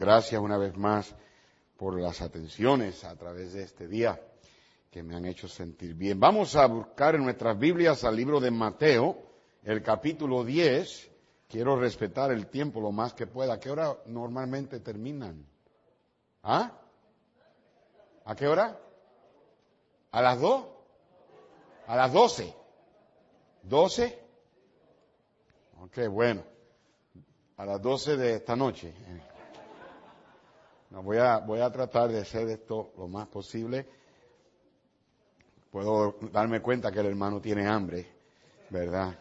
Gracias una vez más por las atenciones a través de este día que me han hecho sentir bien. Vamos a buscar en nuestras Biblias al libro de Mateo, el capítulo 10. Quiero respetar el tiempo lo más que pueda. ¿A qué hora normalmente terminan? ¿Ah? ¿A qué hora? ¿A las dos? ¿A las doce? ¿Doce? Ok, bueno. A las doce de esta noche. Voy, a, voy a tratar de hacer esto lo más posible. Puedo darme cuenta que el hermano tiene hambre, ¿verdad?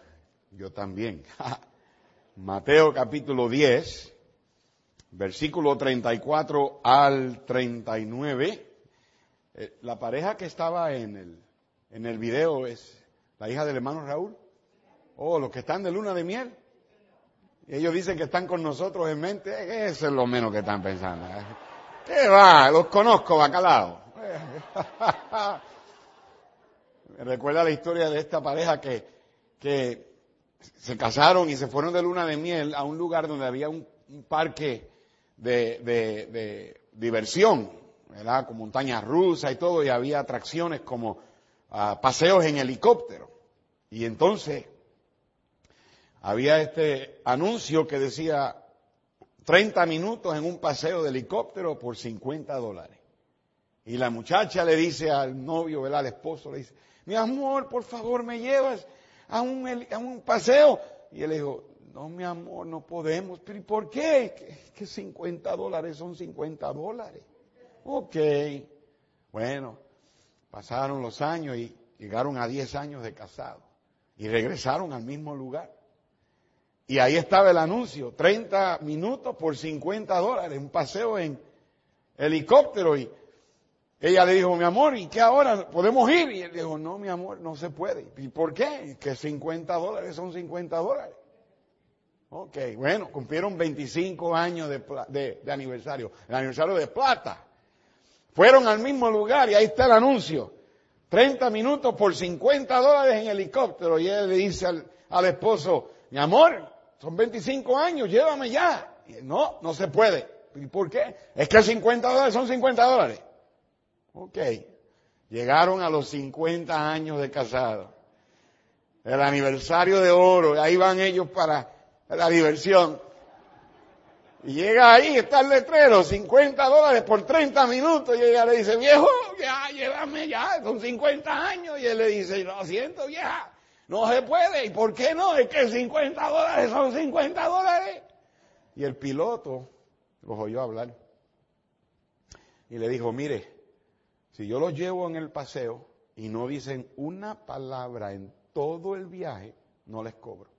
Yo también. Mateo capítulo 10, versículo 34 al 39. Eh, la pareja que estaba en el, en el video es la hija del hermano Raúl. Oh, los que están de luna de miel. Ellos dicen que están con nosotros en mente, eso es lo menos que están pensando. ¿Eh? ¿Qué va? Los conozco, bacalao. Me recuerda la historia de esta pareja que, que se casaron y se fueron de luna de miel a un lugar donde había un, parque de, de, diversión, ¿verdad? Con montañas rusas y todo, y había atracciones como ah, paseos en helicóptero. Y entonces había este anuncio que decía 30 minutos en un paseo de helicóptero por 50 dólares. Y la muchacha le dice al novio, ¿verdad? al esposo, le dice, mi amor, por favor, me llevas a un, a un paseo. Y él dijo, no, mi amor, no podemos. ¿Pero por qué? Que, que 50 dólares son 50 dólares. Ok. Bueno, pasaron los años y llegaron a 10 años de casado. Y regresaron al mismo lugar. Y ahí estaba el anuncio, 30 minutos por 50 dólares, un paseo en helicóptero. Y ella le dijo, mi amor, ¿y qué ahora? ¿Podemos ir? Y él dijo, no, mi amor, no se puede. ¿Y por qué? Que 50 dólares son 50 dólares. Ok, bueno, cumplieron 25 años de, de aniversario, el aniversario de plata. Fueron al mismo lugar y ahí está el anuncio. 30 minutos por 50 dólares en helicóptero. Y él le dice al esposo, mi amor, son 25 años, llévame ya. no, no se puede. ¿Y por qué? Es que 50 dólares son 50 dólares. Ok. Llegaron a los 50 años de casado. El aniversario de oro. Ahí van ellos para la diversión. Y llega ahí, está el letrero, 50 dólares por 30 minutos. Y ella le dice, viejo, ya, llévame ya, son 50 años. Y él le dice, lo siento, vieja, no se puede. ¿Y por qué no? Es que 50 dólares son 50 dólares. Y el piloto los oyó hablar. Y le dijo, mire, si yo los llevo en el paseo y no dicen una palabra en todo el viaje, no les cobro.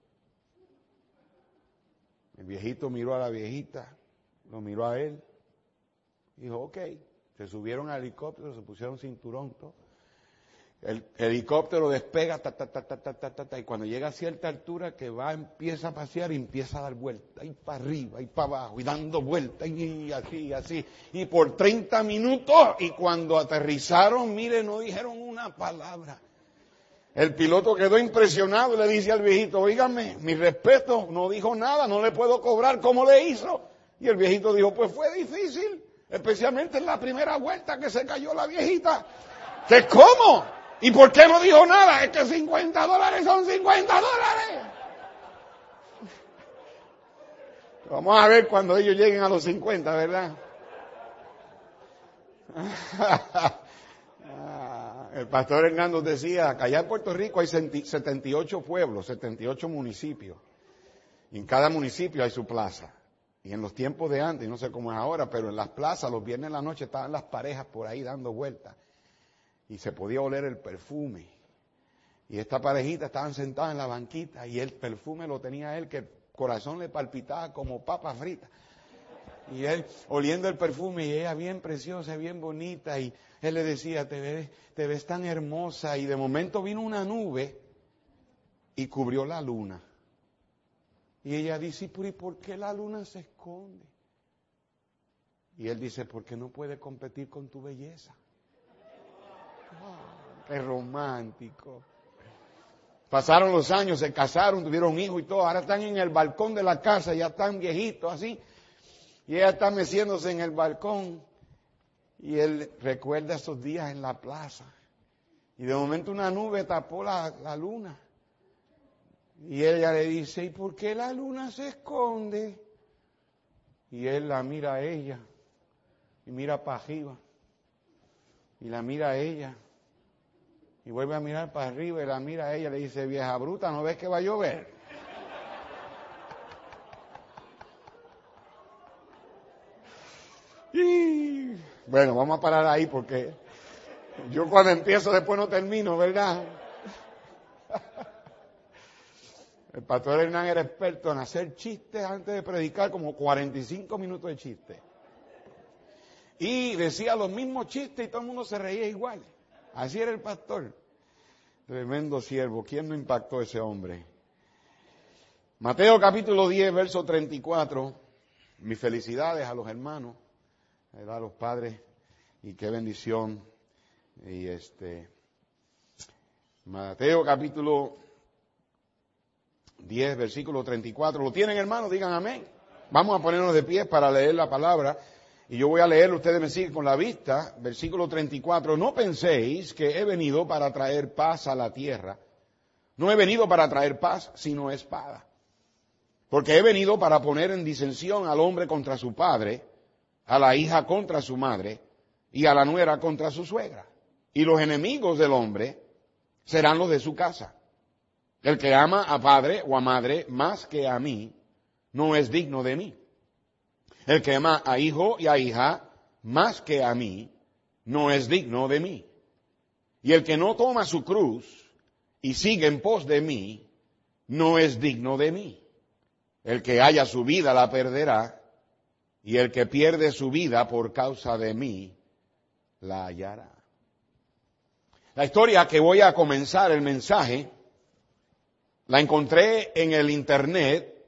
El viejito miró a la viejita, lo miró a él, dijo, ok, se subieron al helicóptero, se pusieron cinturón, todo. El helicóptero despega, ta, ta, ta, ta, ta, ta, ta, y cuando llega a cierta altura que va, empieza a pasear y empieza a dar vueltas, y para arriba, y para abajo, y dando vueltas, y así, así, y por 30 minutos, y cuando aterrizaron, mire, no dijeron una palabra. El piloto quedó impresionado y le dice al viejito, oígame, mi respeto, no dijo nada, no le puedo cobrar como le hizo. Y el viejito dijo, pues fue difícil, especialmente en la primera vuelta que se cayó la viejita. ¿Qué cómo? ¿Y por qué no dijo nada? Es que 50 dólares son 50 dólares. Vamos a ver cuando ellos lleguen a los 50, ¿verdad? El pastor Hernando decía que allá en Puerto Rico hay 78 pueblos, 78 municipios. Y en cada municipio hay su plaza. Y en los tiempos de antes, no sé cómo es ahora, pero en las plazas, los viernes en la noche, estaban las parejas por ahí dando vueltas y se podía oler el perfume. Y esta parejita estaban sentadas en la banquita y el perfume lo tenía él, que el corazón le palpitaba como papa frita. Y él oliendo el perfume y ella bien preciosa, bien bonita. Y él le decía, te ves, te ves tan hermosa. Y de momento vino una nube y cubrió la luna. Y ella dice, ¿y por qué la luna se esconde? Y él dice, porque no puede competir con tu belleza. Qué romántico. Pasaron los años, se casaron, tuvieron hijos y todo. Ahora están en el balcón de la casa, ya están viejitos así. Y ella está meciéndose en el balcón y él recuerda esos días en la plaza. Y de momento una nube tapó la, la luna. Y ella le dice, ¿y por qué la luna se esconde? Y él la mira a ella y mira para arriba. Y la mira a ella. Y vuelve a mirar para arriba y la mira a ella y le dice, vieja bruta, ¿no ves que va a llover? Y bueno, vamos a parar ahí porque yo cuando empiezo después no termino, ¿verdad? El pastor Hernán era experto en hacer chistes antes de predicar, como 45 minutos de chistes. Y decía los mismos chistes y todo el mundo se reía igual. Así era el pastor. Tremendo siervo. ¿Quién no impactó ese hombre? Mateo capítulo 10, verso 34. Mis felicidades a los hermanos, a los padres, y qué bendición. Y este, Mateo capítulo 10, versículo 34. ¿Lo tienen, hermanos? Digan amén. Vamos a ponernos de pie para leer la palabra. Y yo voy a leer, ustedes me siguen con la vista. Versículo 34. No penséis que he venido para traer paz a la tierra. No he venido para traer paz, sino espada. Porque he venido para poner en disensión al hombre contra su padre, a la hija contra su madre y a la nuera contra su suegra. Y los enemigos del hombre serán los de su casa. El que ama a padre o a madre más que a mí, no es digno de mí. El que ama a hijo y a hija más que a mí, no es digno de mí. Y el que no toma su cruz y sigue en pos de mí, no es digno de mí. El que haya su vida la perderá, y el que pierde su vida por causa de mí, la hallará. La historia que voy a comenzar el mensaje la encontré en el Internet,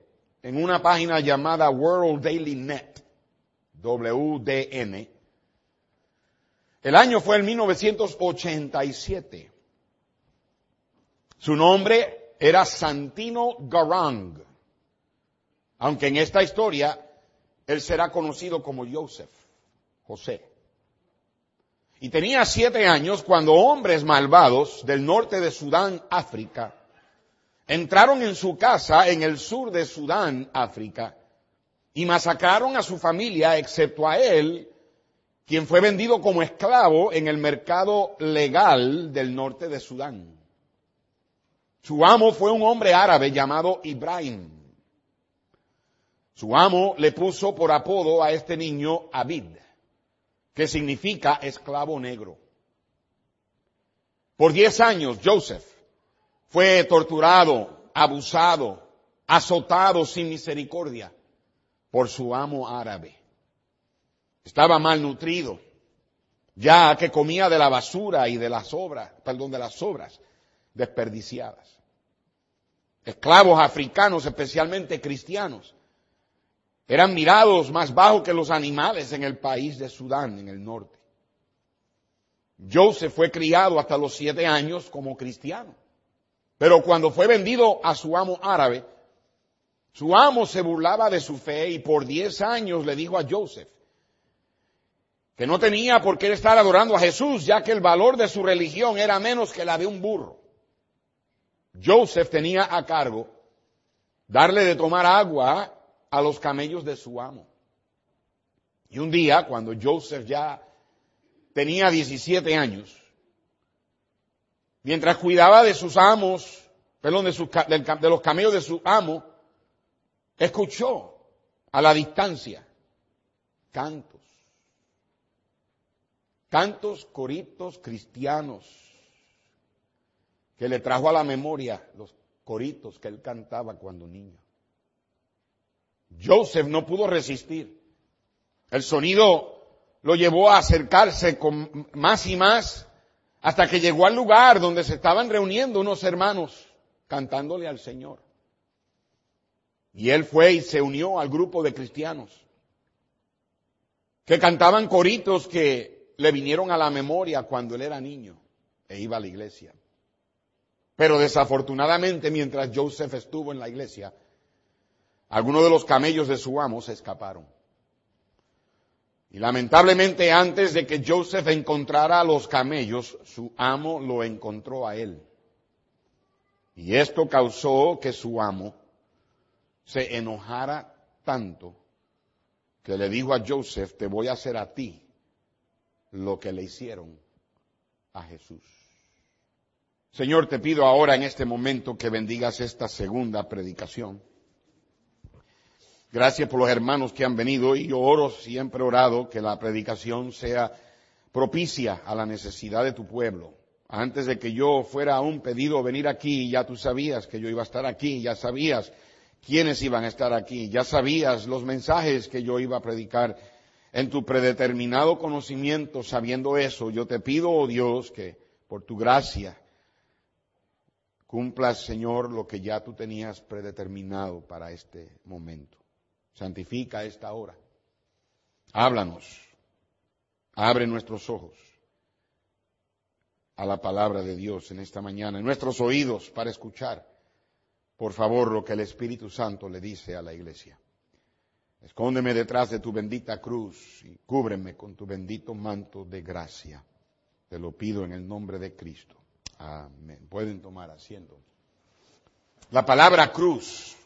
en una página llamada World Daily Net, WDN. El año fue el 1987. Su nombre era Santino Garang, aunque en esta historia él será conocido como Joseph, José. Y tenía siete años cuando hombres malvados del norte de Sudán, África, entraron en su casa en el sur de Sudán, África, y masacraron a su familia, excepto a él, quien fue vendido como esclavo en el mercado legal del norte de Sudán. Su amo fue un hombre árabe llamado Ibrahim. Su amo le puso por apodo a este niño Abid, que significa esclavo negro. Por diez años, Joseph fue torturado, abusado, azotado sin misericordia por su amo árabe. Estaba malnutrido, ya que comía de la basura y de las obras, perdón, de las obras desperdiciadas. Esclavos africanos, especialmente cristianos, eran mirados más bajos que los animales en el país de Sudán, en el norte. Joseph fue criado hasta los siete años como cristiano. Pero cuando fue vendido a su amo árabe, su amo se burlaba de su fe y por diez años le dijo a Joseph que no tenía por qué estar adorando a Jesús, ya que el valor de su religión era menos que la de un burro. Joseph tenía a cargo darle de tomar agua a los camellos de su amo. Y un día, cuando Joseph ya tenía 17 años, mientras cuidaba de sus amos, perdón, de, sus, de los camellos de su amo, escuchó a la distancia cantos, cantos, coritos cristianos, que le trajo a la memoria los coritos que él cantaba cuando niño. Joseph no pudo resistir. El sonido lo llevó a acercarse con más y más hasta que llegó al lugar donde se estaban reuniendo unos hermanos cantándole al Señor. Y él fue y se unió al grupo de cristianos que cantaban coritos que le vinieron a la memoria cuando él era niño e iba a la iglesia. Pero desafortunadamente mientras Joseph estuvo en la iglesia, algunos de los camellos de su amo se escaparon. Y lamentablemente antes de que Joseph encontrara a los camellos, su amo lo encontró a él. Y esto causó que su amo se enojara tanto que le dijo a Joseph, te voy a hacer a ti lo que le hicieron a Jesús. Señor, te pido ahora en este momento que bendigas esta segunda predicación. Gracias por los hermanos que han venido y yo oro, siempre orado, que la predicación sea propicia a la necesidad de tu pueblo. Antes de que yo fuera un pedido venir aquí, ya tú sabías que yo iba a estar aquí, ya sabías quiénes iban a estar aquí, ya sabías los mensajes que yo iba a predicar. En tu predeterminado conocimiento, sabiendo eso, yo te pido, oh Dios, que por tu gracia cumplas, Señor, lo que ya tú tenías predeterminado para este momento. Santifica esta hora. Háblanos. Abre nuestros ojos a la palabra de Dios en esta mañana, en nuestros oídos para escuchar, por favor, lo que el Espíritu Santo le dice a la iglesia. Escóndeme detrás de tu bendita cruz y cúbreme con tu bendito manto de gracia. Te lo pido en el nombre de Cristo. Amén. Pueden tomar asiento. La palabra cruz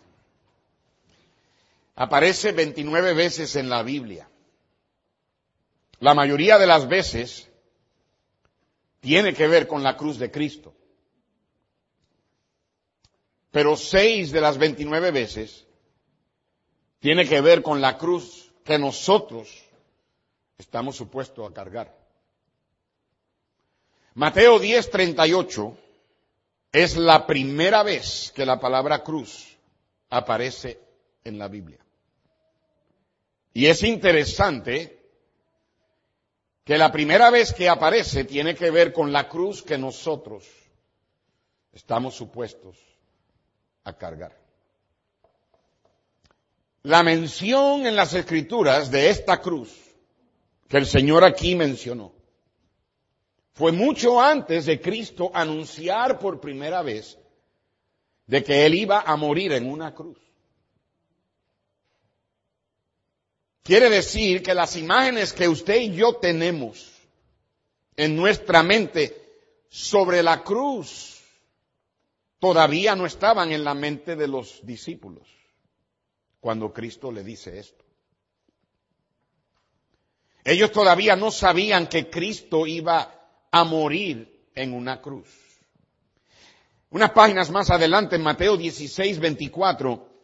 aparece 29 veces en la Biblia. La mayoría de las veces tiene que ver con la cruz de Cristo. Pero seis de las 29 veces tiene que ver con la cruz que nosotros estamos supuestos a cargar. Mateo 10:38 es la primera vez que la palabra cruz aparece en la Biblia. Y es interesante que la primera vez que aparece tiene que ver con la cruz que nosotros estamos supuestos a cargar. La mención en las escrituras de esta cruz que el Señor aquí mencionó fue mucho antes de Cristo anunciar por primera vez de que Él iba a morir en una cruz. Quiere decir que las imágenes que usted y yo tenemos en nuestra mente sobre la cruz todavía no estaban en la mente de los discípulos cuando Cristo le dice esto. Ellos todavía no sabían que Cristo iba a morir en una cruz. Unas páginas más adelante, en Mateo 16, 24,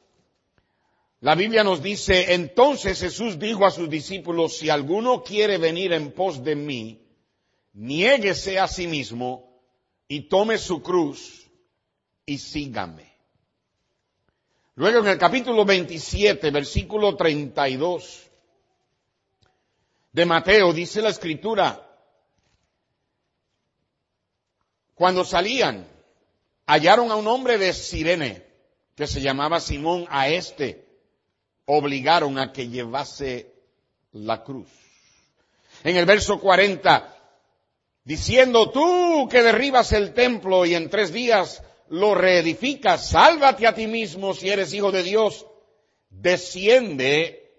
la Biblia nos dice, entonces Jesús dijo a sus discípulos, si alguno quiere venir en pos de mí, niéguese a sí mismo y tome su cruz y sígame. Luego en el capítulo 27, versículo 32 de Mateo, dice la escritura, cuando salían, hallaron a un hombre de Sirene que se llamaba Simón, a este obligaron a que llevase la cruz. En el verso 40, diciendo, tú que derribas el templo y en tres días lo reedificas, sálvate a ti mismo si eres hijo de Dios, desciende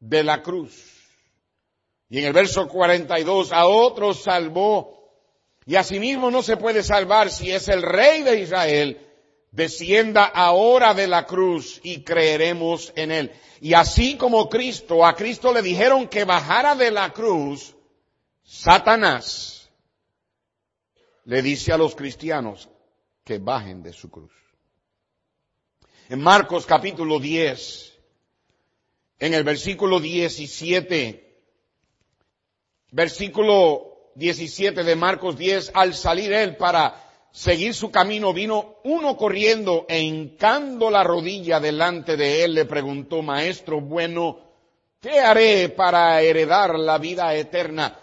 de la cruz. Y en el verso 42, a otro salvó, y asimismo no se puede salvar si es el rey de Israel, descienda ahora de la cruz y creeremos en él. Y así como Cristo, a Cristo le dijeron que bajara de la cruz, Satanás le dice a los cristianos que bajen de su cruz. En Marcos capítulo 10, en el versículo 17, versículo 17 de Marcos 10, al salir él para seguir su camino, vino uno corriendo e hincando la rodilla delante de él, le preguntó, Maestro bueno, ¿qué haré para heredar la vida eterna?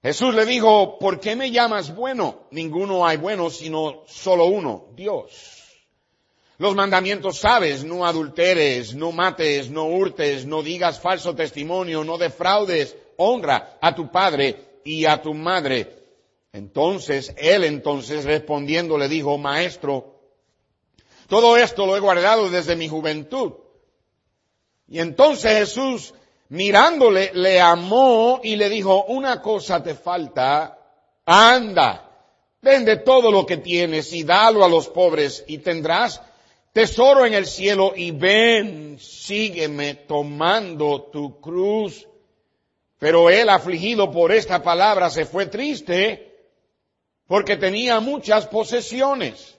Jesús le dijo, ¿por qué me llamas bueno? Ninguno hay bueno, sino solo uno, Dios. Los mandamientos sabes, no adulteres, no mates, no hurtes, no digas falso testimonio, no defraudes, honra a tu padre y a tu madre. Entonces, él entonces respondiendo le dijo, maestro, todo esto lo he guardado desde mi juventud. Y entonces Jesús, mirándole, le amó y le dijo, una cosa te falta, anda, vende todo lo que tienes y dalo a los pobres y tendrás tesoro en el cielo y ven, sígueme tomando tu cruz. Pero él, afligido por esta palabra, se fue triste porque tenía muchas posesiones.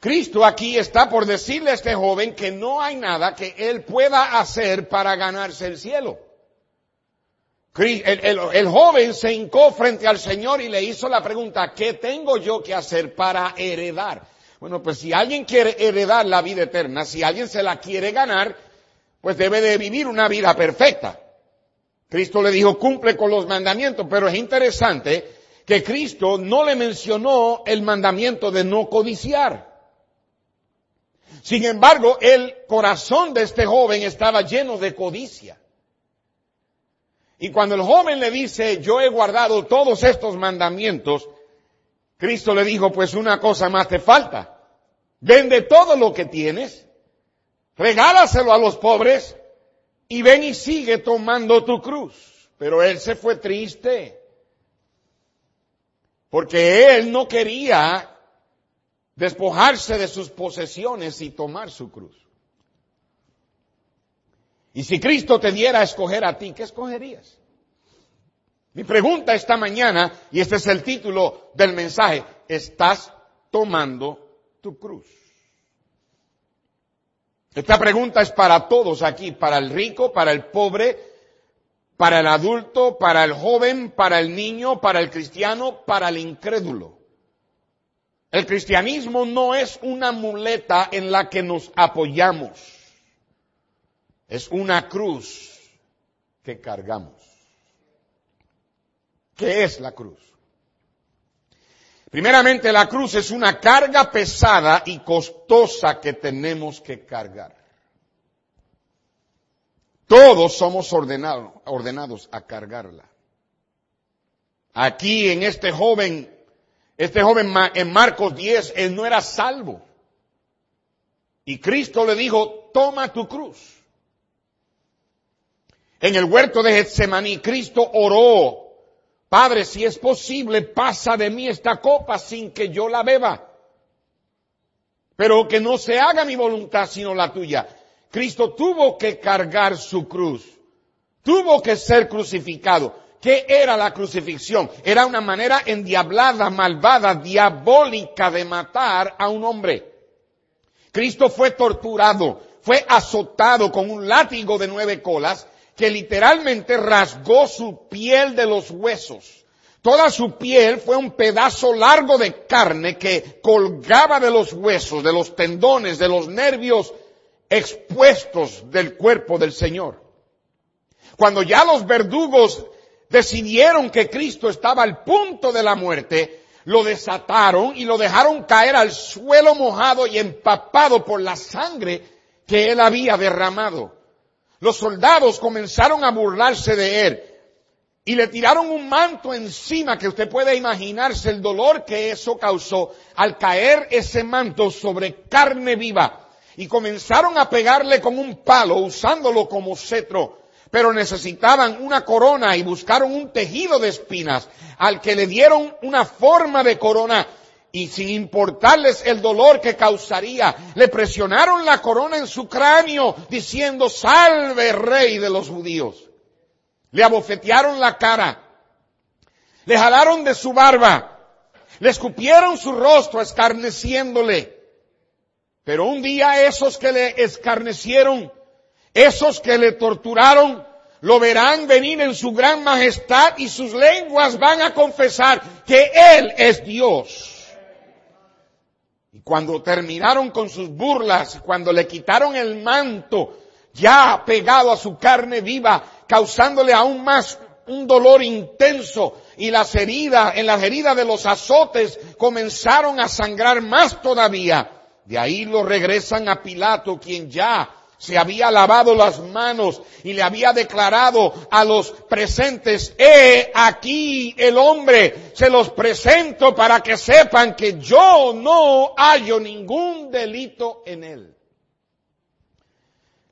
Cristo aquí está por decirle a este joven que no hay nada que él pueda hacer para ganarse el cielo. El, joven se hincó frente al Señor y le hizo la pregunta, ¿qué tengo yo que hacer para heredar? Bueno, pues si alguien quiere heredar la vida eterna, si alguien se la quiere ganar, pues debe de vivir una vida perfecta. Cristo le dijo, cumple con los mandamientos, pero es interesante que Cristo no le mencionó el mandamiento de no codiciar. Sin embargo, el corazón de este joven estaba lleno de codicia. Y cuando el joven le dice, yo he guardado todos estos mandamientos, Cristo le dijo, pues una cosa más te falta. Vende todo lo que tienes, regálaselo a los pobres y ven y sigue tomando tu cruz. Pero él se fue triste. Porque él no quería despojarse de sus posesiones y tomar su cruz. Y si Cristo te diera a escoger a ti, ¿qué escogerías? Mi pregunta esta mañana, y este es el título del mensaje, ¿estás tomando tu cruz? Esta pregunta es para todos aquí, para el rico, para el pobre, para el adulto, para el joven, para el niño, para el cristiano, para el incrédulo. El cristianismo no es una muleta en la que nos apoyamos. Es una cruz que cargamos. ¿Qué es la cruz? Primeramente, la cruz es una carga pesada y costosa que tenemos que cargar. Todos somos ordenados, ordenados a cargarla. Aquí en este joven este joven en Marcos 10, él no era salvo. Y Cristo le dijo, toma tu cruz. En el huerto de Getsemaní, Cristo oró, Padre, si es posible, pasa de mí esta copa sin que yo la beba. Pero que no se haga mi voluntad sino la tuya. Cristo tuvo que cargar su cruz. Tuvo que ser crucificado. ¿Qué era la crucifixión? Era una manera endiablada, malvada, diabólica de matar a un hombre. Cristo fue torturado, fue azotado con un látigo de nueve colas que literalmente rasgó su piel de los huesos. Toda su piel fue un pedazo largo de carne que colgaba de los huesos, de los tendones, de los nervios expuestos del cuerpo del Señor. Cuando ya los verdugos decidieron que Cristo estaba al punto de la muerte, lo desataron y lo dejaron caer al suelo mojado y empapado por la sangre que él había derramado. Los soldados comenzaron a burlarse de él y le tiraron un manto encima que usted puede imaginarse el dolor que eso causó al caer ese manto sobre carne viva y comenzaron a pegarle con un palo usándolo como cetro pero necesitaban una corona y buscaron un tejido de espinas al que le dieron una forma de corona y sin importarles el dolor que causaría, le presionaron la corona en su cráneo diciendo, salve rey de los judíos. Le abofetearon la cara, le jalaron de su barba, le escupieron su rostro escarneciéndole. Pero un día esos que le escarnecieron esos que le torturaron lo verán venir en su gran majestad y sus lenguas van a confesar que Él es Dios. Y cuando terminaron con sus burlas, cuando le quitaron el manto ya pegado a su carne viva, causándole aún más un dolor intenso y las heridas, en las heridas de los azotes comenzaron a sangrar más todavía. De ahí lo regresan a Pilato, quien ya se había lavado las manos y le había declarado a los presentes, he aquí el hombre, se los presento para que sepan que yo no hallo ningún delito en él.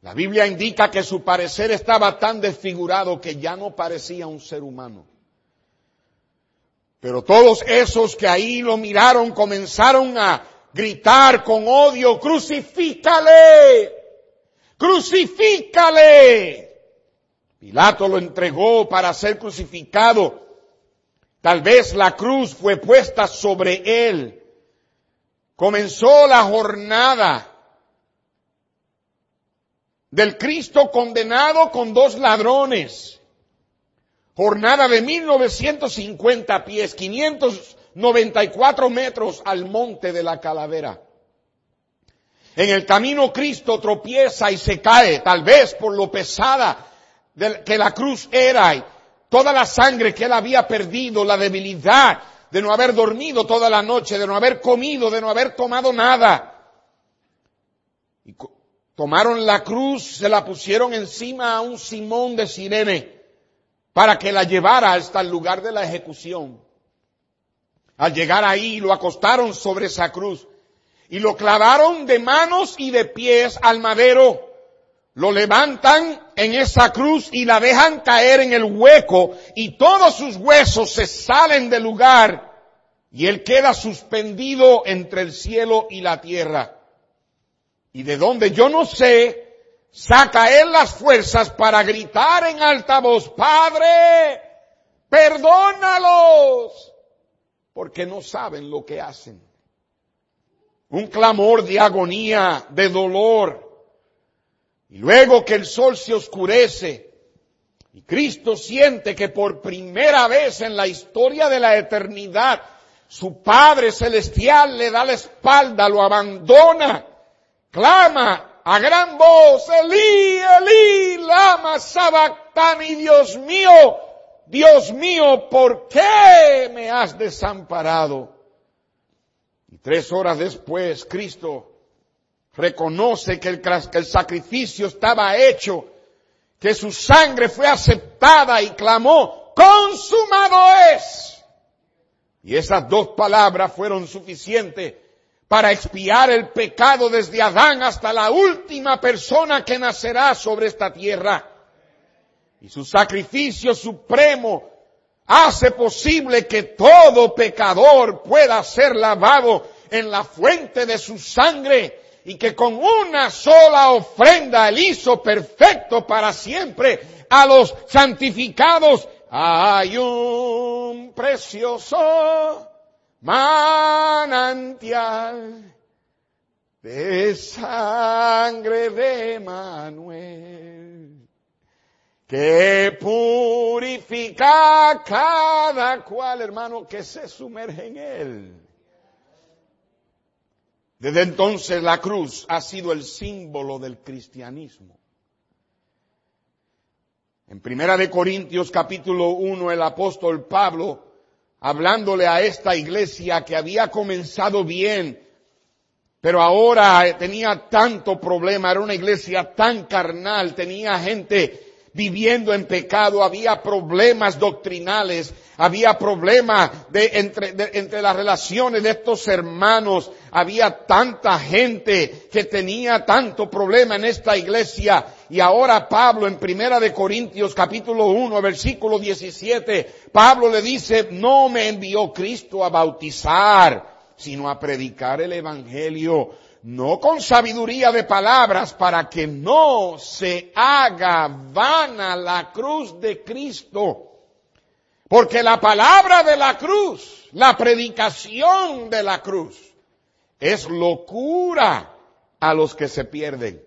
La Biblia indica que su parecer estaba tan desfigurado que ya no parecía un ser humano. Pero todos esos que ahí lo miraron comenzaron a gritar con odio, crucifícale, crucifícale. Pilato lo entregó para ser crucificado. Tal vez la cruz fue puesta sobre él. Comenzó la jornada del Cristo condenado con dos ladrones. Jornada de 1950 pies, 594 metros al monte de la calavera. En el camino Cristo tropieza y se cae, tal vez por lo pesada que la cruz era y toda la sangre que él había perdido, la debilidad de no haber dormido toda la noche, de no haber comido, de no haber tomado nada. Y tomaron la cruz, se la pusieron encima a un Simón de Sirene para que la llevara hasta el lugar de la ejecución. Al llegar ahí lo acostaron sobre esa cruz y lo clavaron de manos y de pies al madero. Lo levantan en esa cruz y la dejan caer en el hueco y todos sus huesos se salen del lugar y él queda suspendido entre el cielo y la tierra. Y de donde yo no sé, saca él las fuerzas para gritar en alta voz, Padre, perdónalos, porque no saben lo que hacen un clamor de agonía, de dolor. Y luego que el sol se oscurece y Cristo siente que por primera vez en la historia de la eternidad su Padre Celestial le da la espalda, lo abandona, clama a gran voz, Elí, Elí, lama sabactani, Dios mío, Dios mío, ¿por qué me has desamparado? Tres horas después, Cristo reconoce que el, que el sacrificio estaba hecho, que su sangre fue aceptada y clamó, consumado es. Y esas dos palabras fueron suficientes para expiar el pecado desde Adán hasta la última persona que nacerá sobre esta tierra. Y su sacrificio supremo hace posible que todo pecador pueda ser lavado en la fuente de su sangre y que con una sola ofrenda él hizo perfecto para siempre a los santificados. Hay un precioso manantial de sangre de Manuel que purifica cada cual, hermano, que se sumerge en él. Desde entonces la cruz ha sido el símbolo del cristianismo. En Primera de Corintios capítulo 1 el apóstol Pablo, hablándole a esta iglesia que había comenzado bien, pero ahora tenía tanto problema, era una iglesia tan carnal, tenía gente viviendo en pecado, había problemas doctrinales, había problemas de, entre, entre las relaciones de estos hermanos, había tanta gente que tenía tanto problema en esta iglesia. Y ahora Pablo en Primera de Corintios capítulo 1 versículo 17, Pablo le dice, no me envió Cristo a bautizar, sino a predicar el evangelio no con sabiduría de palabras para que no se haga vana la cruz de Cristo. Porque la palabra de la cruz, la predicación de la cruz, es locura a los que se pierden.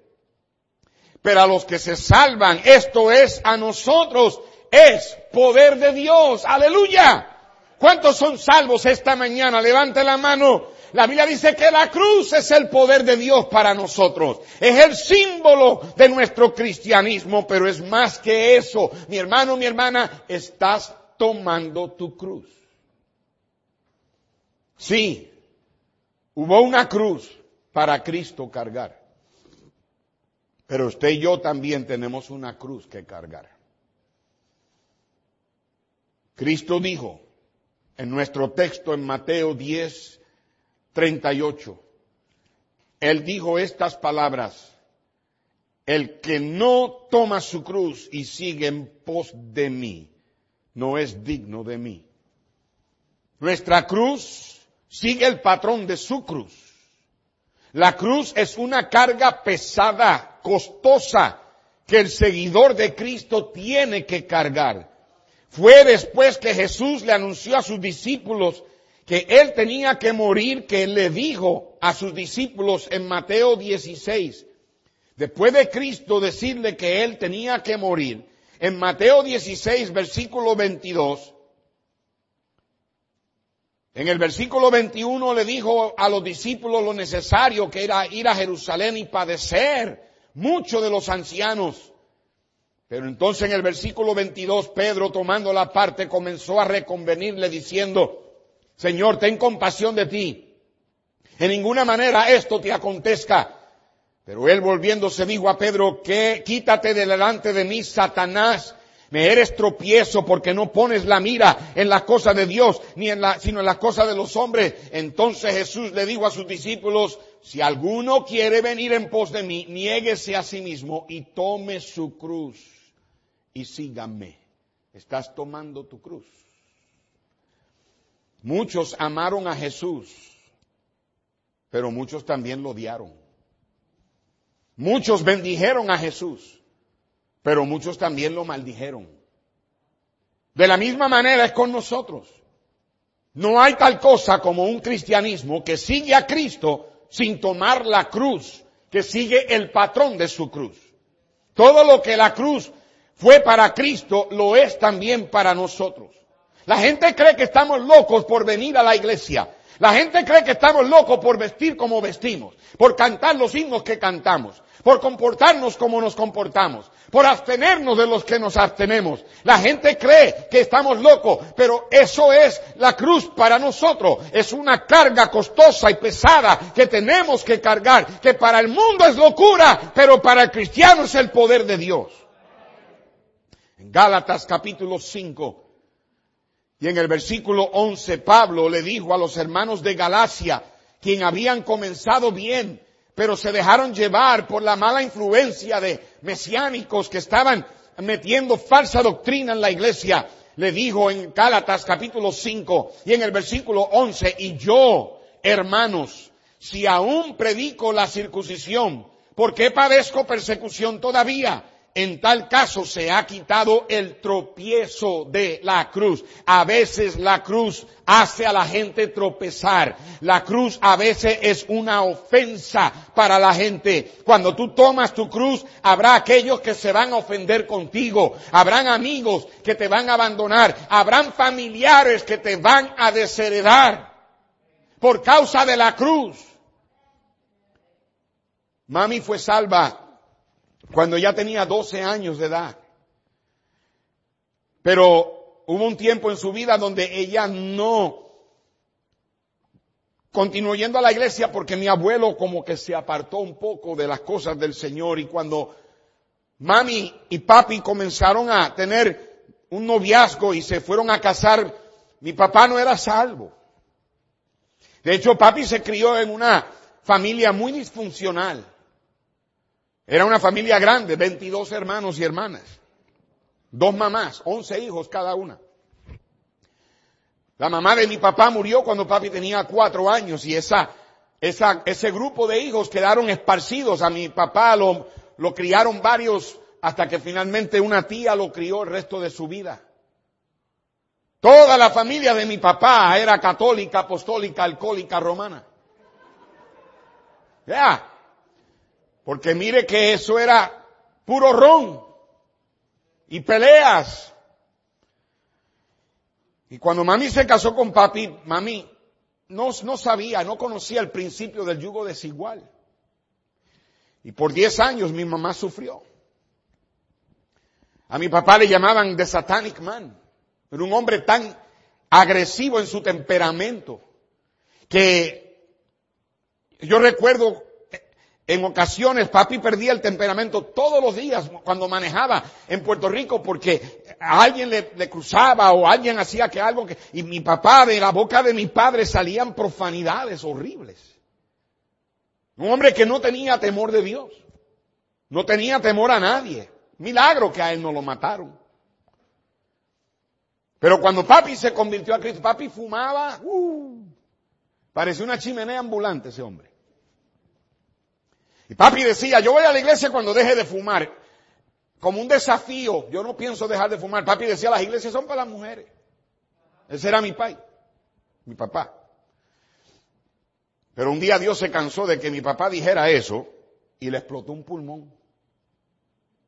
Pero a los que se salvan, esto es a nosotros, es poder de Dios. Aleluya. ¿Cuántos son salvos esta mañana? Levante la mano. La Biblia dice que la cruz es el poder de Dios para nosotros. Es el símbolo de nuestro cristianismo, pero es más que eso. Mi hermano, mi hermana, estás tomando tu cruz. Sí, hubo una cruz para Cristo cargar. Pero usted y yo también tenemos una cruz que cargar. Cristo dijo en nuestro texto en Mateo 10, 38. Él dijo estas palabras. el que no toma su cruz y sigue en pos de mí, no es digno de mí. Nuestra cruz sigue el patrón de su cruz. La cruz es una carga pesada, costosa, que el seguidor de Cristo tiene que cargar. Fue después que Jesús le anunció a sus discípulos que él tenía que morir, que él le dijo a sus discípulos en Mateo 16, después de Cristo decirle que él tenía que morir, en Mateo 16, versículo 22, en el versículo 21 le dijo a los discípulos lo necesario que era ir a Jerusalén y padecer mucho de los ancianos. Pero entonces en el versículo 22 Pedro tomando la parte comenzó a reconvenirle diciendo, Señor, ten compasión de ti. En ninguna manera esto te acontezca. Pero él volviéndose dijo a Pedro, que quítate de delante de mí, Satanás, me eres tropiezo porque no pones la mira en las cosas de Dios, ni en la, sino en las cosas de los hombres. Entonces Jesús le dijo a sus discípulos, si alguno quiere venir en pos de mí, niéguese a sí mismo y tome su cruz y sígame. Estás tomando tu cruz. Muchos amaron a Jesús, pero muchos también lo odiaron. Muchos bendijeron a Jesús, pero muchos también lo maldijeron. De la misma manera es con nosotros. No hay tal cosa como un cristianismo que sigue a Cristo sin tomar la cruz, que sigue el patrón de su cruz. Todo lo que la cruz fue para Cristo, lo es también para nosotros. La gente cree que estamos locos por venir a la iglesia. La gente cree que estamos locos por vestir como vestimos, por cantar los himnos que cantamos, por comportarnos como nos comportamos, por abstenernos de los que nos abstenemos. La gente cree que estamos locos, pero eso es la cruz para nosotros. Es una carga costosa y pesada que tenemos que cargar, que para el mundo es locura, pero para el cristiano es el poder de Dios. En Gálatas capítulo 5 y en el versículo 11 Pablo le dijo a los hermanos de Galacia, quien habían comenzado bien, pero se dejaron llevar por la mala influencia de mesiánicos que estaban metiendo falsa doctrina en la iglesia, le dijo en Gálatas capítulo 5 y en el versículo 11, y yo, hermanos, si aún predico la circuncisión, ¿por qué padezco persecución todavía? En tal caso se ha quitado el tropiezo de la cruz. A veces la cruz hace a la gente tropezar. La cruz a veces es una ofensa para la gente. Cuando tú tomas tu cruz, habrá aquellos que se van a ofender contigo. Habrán amigos que te van a abandonar. Habrán familiares que te van a desheredar por causa de la cruz. Mami fue salva cuando ya tenía 12 años de edad. Pero hubo un tiempo en su vida donde ella no continuó yendo a la iglesia porque mi abuelo como que se apartó un poco de las cosas del Señor y cuando mami y papi comenzaron a tener un noviazgo y se fueron a casar, mi papá no era salvo. De hecho, papi se crió en una familia muy disfuncional. Era una familia grande, 22 hermanos y hermanas. Dos mamás, 11 hijos cada una. La mamá de mi papá murió cuando papi tenía cuatro años y esa, esa, ese grupo de hijos quedaron esparcidos. A mi papá lo, lo criaron varios hasta que finalmente una tía lo crió el resto de su vida. Toda la familia de mi papá era católica, apostólica, alcohólica, romana. Ya. Porque mire que eso era puro ron y peleas. Y cuando mami se casó con papi, mami no, no sabía, no conocía el principio del yugo desigual. Y por diez años mi mamá sufrió. A mi papá le llamaban The Satanic Man. Era un hombre tan agresivo en su temperamento que yo recuerdo en ocasiones papi perdía el temperamento todos los días cuando manejaba en Puerto Rico porque a alguien le, cruzaba o alguien hacía que algo que, y mi papá de la boca de mi padre salían profanidades horribles. Un hombre que no tenía temor de Dios. No tenía temor a nadie. Milagro que a él no lo mataron. Pero cuando papi se convirtió a Cristo, papi fumaba, uh, parecía una chimenea ambulante ese hombre. Y papi decía, yo voy a la iglesia cuando deje de fumar, como un desafío, yo no pienso dejar de fumar. Papi decía, las iglesias son para las mujeres. Ese era mi pai, mi papá. Pero un día Dios se cansó de que mi papá dijera eso y le explotó un pulmón.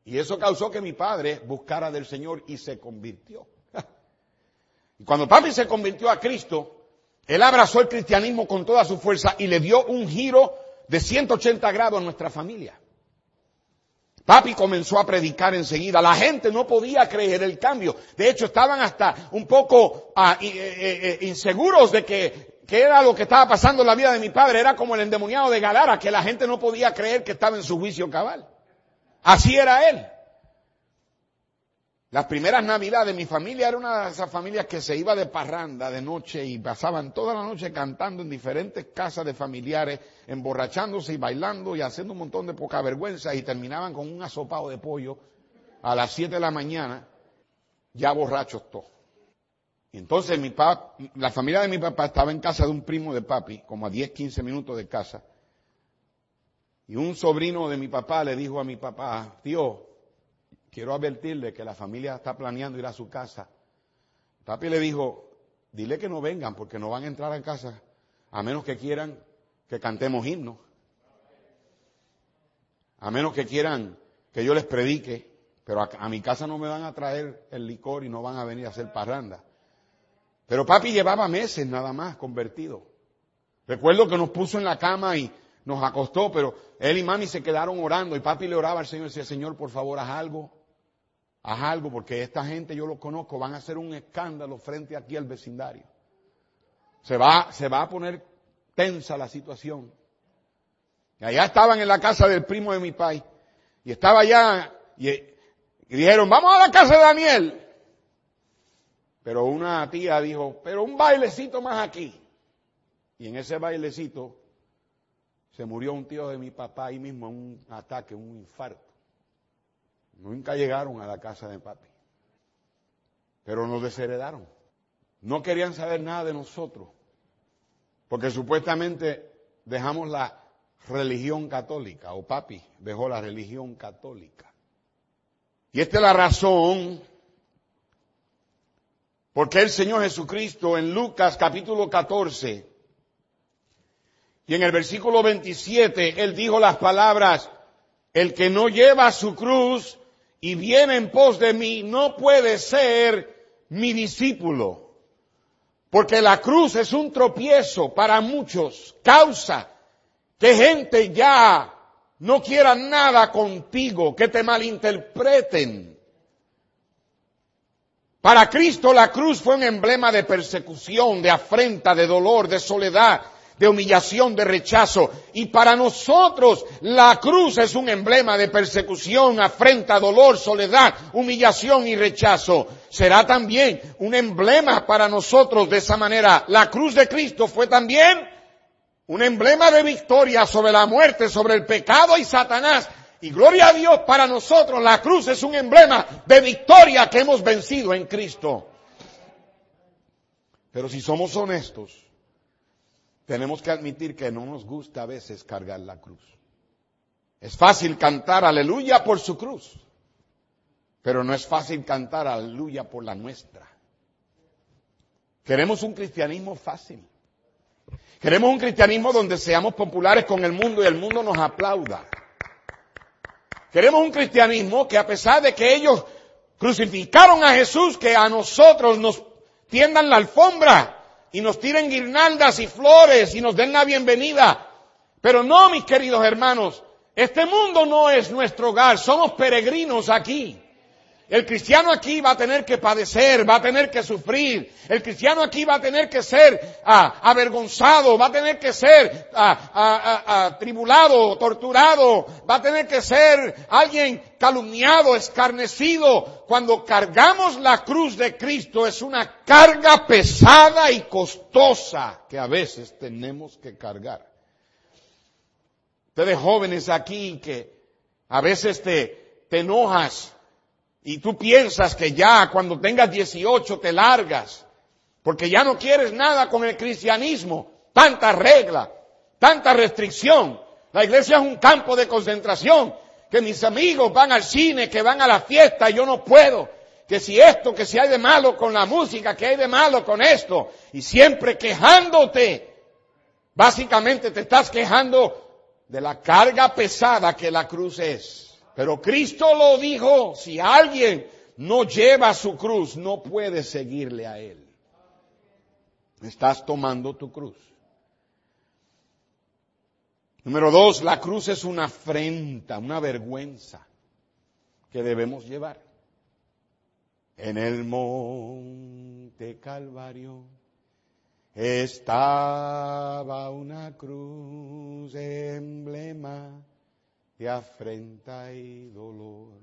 Y eso causó que mi padre buscara del Señor y se convirtió. Y cuando papi se convirtió a Cristo, él abrazó el cristianismo con toda su fuerza y le dio un giro de 180 grados a nuestra familia. Papi comenzó a predicar enseguida. La gente no podía creer el cambio. De hecho, estaban hasta un poco ah, eh, eh, eh, inseguros de que, que, era lo que estaba pasando en la vida de mi padre. Era como el endemoniado de Galara, que la gente no podía creer que estaba en su juicio cabal. Así era él. Las primeras navidades, mi familia era una de esas familias que se iba de parranda de noche y pasaban toda la noche cantando en diferentes casas de familiares, emborrachándose y bailando y haciendo un montón de poca vergüenza y terminaban con un asopado de pollo a las 7 de la mañana, ya borrachos todos. Entonces mi papá, la familia de mi papá estaba en casa de un primo de papi, como a 10, 15 minutos de casa, y un sobrino de mi papá le dijo a mi papá, tío, quiero advertirle que la familia está planeando ir a su casa. Papi le dijo, dile que no vengan porque no van a entrar a casa a menos que quieran que cantemos himnos. A menos que quieran que yo les predique, pero a, mi casa no me van a traer el licor y no van a venir a hacer parranda. Pero papi llevaba meses nada más convertido. Recuerdo que nos puso en la cama y nos acostó, pero él y mami se quedaron orando y papi le oraba al Señor y decía, Señor, por favor, haz algo haz algo porque esta gente yo lo conozco, van a hacer un escándalo frente aquí al vecindario. Se va, se va a poner tensa la situación. Allá estaban en la casa del primo de mi pai. Y estaba allá y, y dijeron, vamos a la casa de Daniel. Pero una tía dijo, pero un bailecito más aquí. Y en ese bailecito se murió un tío de mi papá ahí mismo un ataque, un infarto. Nunca llegaron a la casa de papi. Pero nos desheredaron. No querían saber nada de nosotros. Porque supuestamente dejamos la religión católica, o papi dejó la religión católica. Y esta es la razón porque el Señor Jesucristo en Lucas capítulo 14 y en el versículo 27 Él dijo las palabras, el que no lleva su cruz y viene en pos de mí, no puede ser mi discípulo. Porque la cruz es un tropiezo para muchos, causa que gente ya no quiera nada contigo, que te malinterpreten. Para Cristo la cruz fue un emblema de persecución, de afrenta, de dolor, de soledad, de humillación, de rechazo. Y para nosotros la cruz es un emblema de persecución, afrenta, dolor, soledad, humillación y rechazo. Será también un emblema para nosotros de esa manera. La cruz de Cristo fue también un emblema de victoria sobre la muerte, sobre el pecado y Satanás. Y gloria a Dios para nosotros, la cruz es un emblema de victoria que hemos vencido en Cristo. Pero si somos honestos, tenemos que admitir que no nos gusta a veces cargar la cruz. Es fácil cantar aleluya por su cruz, pero no es fácil cantar aleluya por la nuestra. Queremos un cristianismo fácil. Queremos un cristianismo donde seamos populares con el mundo y el mundo nos aplauda. Queremos un cristianismo que a pesar de que ellos crucificaron a Jesús, que a nosotros nos tiendan la alfombra y nos tiren guirnaldas y flores y nos den la bienvenida. Pero no, mis queridos hermanos, este mundo no es nuestro hogar, somos peregrinos aquí. El cristiano aquí va a tener que padecer, va a tener que sufrir. El cristiano aquí va a tener que ser ah, avergonzado, va a tener que ser ah, tribulado, torturado, va a tener que ser alguien calumniado, escarnecido. Cuando cargamos la cruz de Cristo es una carga pesada y costosa que a veces tenemos que cargar. Ustedes jóvenes aquí que A veces te, te enojas y tú piensas que ya cuando tengas 18 te largas, porque ya no quieres nada con el cristianismo, tanta regla, tanta restricción. La iglesia es un campo de concentración, que mis amigos van al cine, que van a la fiesta, y yo no puedo. Que si esto, que si hay de malo con la música, que hay de malo con esto, y siempre quejándote, básicamente te estás quejando de la carga pesada que la cruz es. Pero Cristo lo dijo, si alguien no lleva su cruz, no puede seguirle a Él. Estás tomando tu cruz. Número dos, la cruz es una afrenta, una vergüenza que debemos llevar. En el monte Calvario estaba una cruz, emblema de afrenta y dolor.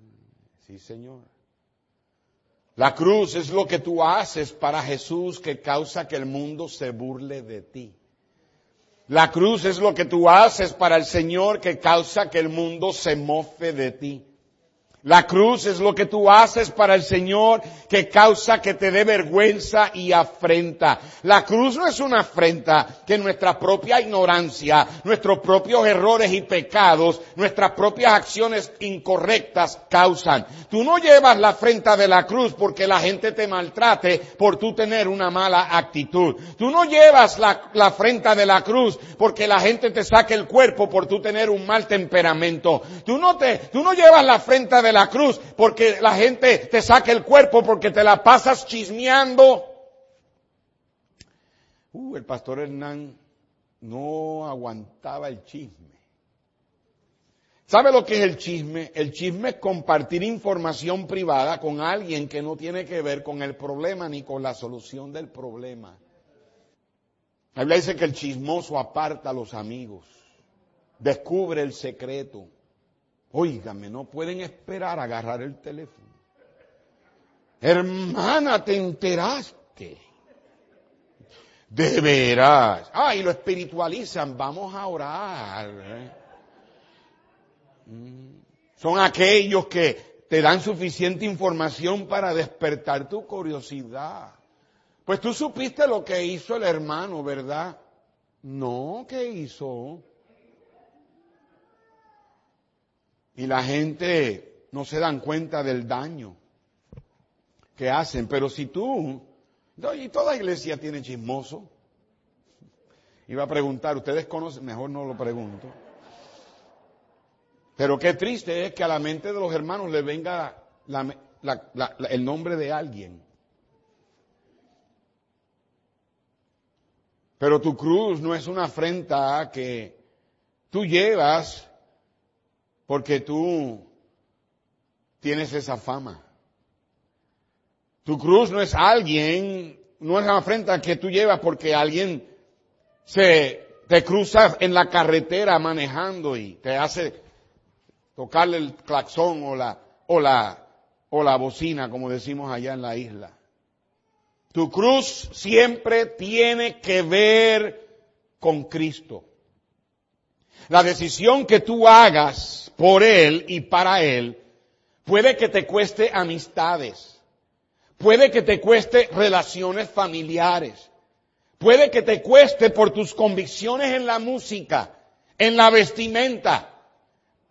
Sí, Señor. La cruz es lo que tú haces para Jesús que causa que el mundo se burle de ti. La cruz es lo que tú haces para el Señor que causa que el mundo se mofe de ti. La cruz es lo que tú haces para el Señor que causa que te dé vergüenza y afrenta. La cruz no es una afrenta que nuestra propia ignorancia, nuestros propios errores y pecados, nuestras propias acciones incorrectas causan. Tú no llevas la afrenta de la cruz porque la gente te maltrate por tú tener una mala actitud. Tú no llevas la, la afrenta de la cruz porque la gente te saque el cuerpo por tú tener un mal temperamento. Tú no te, tú no llevas la afrenta de la cruz porque la gente te saque el cuerpo porque te la pasas chismeando. Uh, el pastor Hernán no aguantaba el chisme. ¿Sabe lo que es el chisme? El chisme es compartir información privada con alguien que no tiene que ver con el problema ni con la solución del problema. La Biblia dice que el chismoso aparta a los amigos, descubre el secreto. Óigame, no pueden esperar a agarrar el teléfono. Hermana, te enteraste. De veras. Ah, y lo espiritualizan. Vamos a orar. ¿eh? Mm. Son aquellos que te dan suficiente información para despertar tu curiosidad. Pues tú supiste lo que hizo el hermano, ¿verdad? No, ¿qué hizo? Y la gente no se dan cuenta del daño que hacen. Pero si tú, y toda iglesia tiene chismoso. Iba a preguntar, ¿ustedes conocen? Mejor no lo pregunto. Pero qué triste es que a la mente de los hermanos le venga el nombre de alguien. Pero tu cruz no es una afrenta que tú llevas porque tú tienes esa fama. Tu cruz no es alguien, no es una afrenta que tú llevas porque alguien se te cruza en la carretera manejando y te hace tocarle el claxón o la, o la, o la bocina, como decimos allá en la isla. Tu cruz siempre tiene que ver con Cristo. La decisión que tú hagas por Él y para Él, puede que te cueste amistades, puede que te cueste relaciones familiares, puede que te cueste por tus convicciones en la música, en la vestimenta,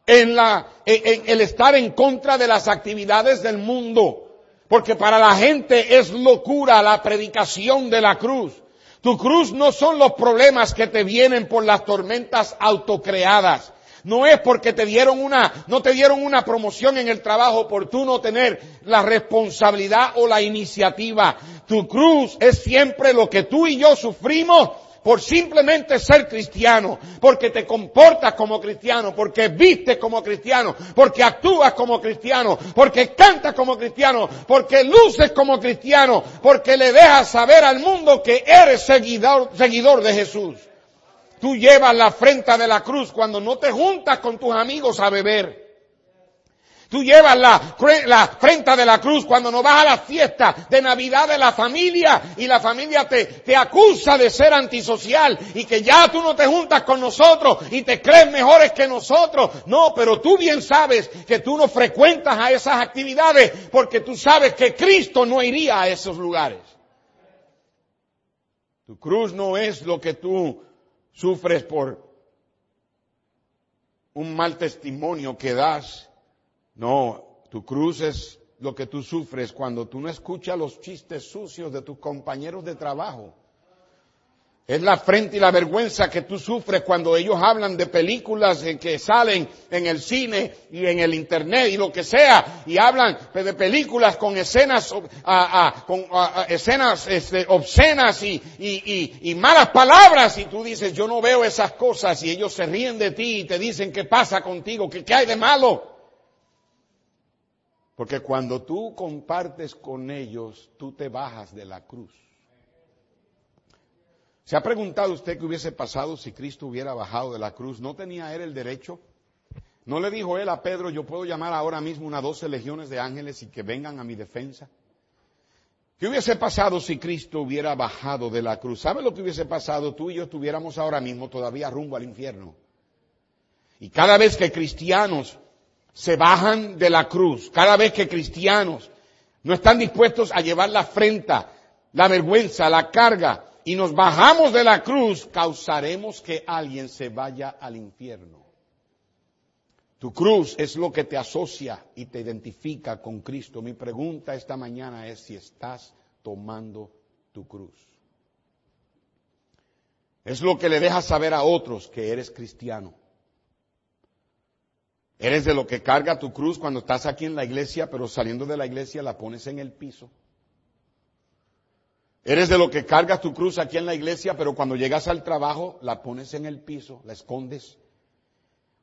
en, la, en, el estar en contra de las actividades del mundo. Porque para la gente es locura la predicación de la cruz. Tu cruz no son los problemas que te vienen por las tormentas autocreadas. No es porque te dieron una, no te dieron una promoción en el trabajo por tú no tener la responsabilidad o la iniciativa. Tu cruz es siempre lo que tú y yo sufrimos por simplemente ser cristiano, porque te comportas como cristiano, porque vistes como cristiano, porque actúas como cristiano, porque cantas como cristiano, porque luces como cristiano, porque le dejas saber al mundo que eres seguidor, seguidor de Jesús. Tú llevas la afrenta de la cruz cuando no te juntas con tus amigos a beber. Tú llevas la, frente de la cruz cuando no vas a la fiesta de Navidad de la familia y la familia te, te acusa de ser antisocial y que ya tú no te juntas con nosotros y te crees mejores que nosotros. No, pero tú bien sabes que tú no frecuentas a esas actividades porque tú sabes que Cristo no iría a esos lugares. Tu cruz no es lo que tú sufres por un mal testimonio que das no, tu cruz es lo que tú sufres cuando tú no escuchas los chistes sucios de tus compañeros de trabajo. Es la frente y la vergüenza que tú sufres cuando ellos hablan de películas que salen en el cine y en el internet y lo que sea, y hablan de películas con escenas, con escenas este, obscenas y, malas palabras, y tú dices, yo no veo esas cosas, y ellos se ríen de ti y te dicen, ¿qué pasa contigo? ¿Qué, qué hay de malo? Porque cuando tú compartes con ellos, tú te bajas de la cruz. ¿Se ha preguntado usted qué hubiese pasado si Cristo hubiera bajado de la cruz? ¿No tenía él el derecho? ¿No le dijo él a Pedro, yo puedo llamar ahora mismo unas doce legiones de ángeles y que vengan a mi defensa? ¿Qué hubiese pasado si Cristo hubiera bajado de la cruz? ¿Sabe lo que hubiese pasado? Tú y yo estuviéramos ahora mismo todavía rumbo al infierno. Y cada vez que cristianos se bajan de la cruz. Cada vez que cristianos no están dispuestos a llevar la afrenta, la vergüenza, la carga, y nos bajamos de la cruz, causaremos que alguien se vaya al infierno. Tu cruz es lo que te asocia y te identifica con Cristo. Mi pregunta esta mañana es si estás tomando tu cruz. Es lo que le dejas saber a otros que eres cristiano. Eres de lo que carga tu cruz cuando estás aquí en la iglesia, pero saliendo de la iglesia la pones en el piso. Eres de lo que cargas tu cruz aquí en la iglesia, pero cuando llegas al trabajo la pones en el piso, la escondes.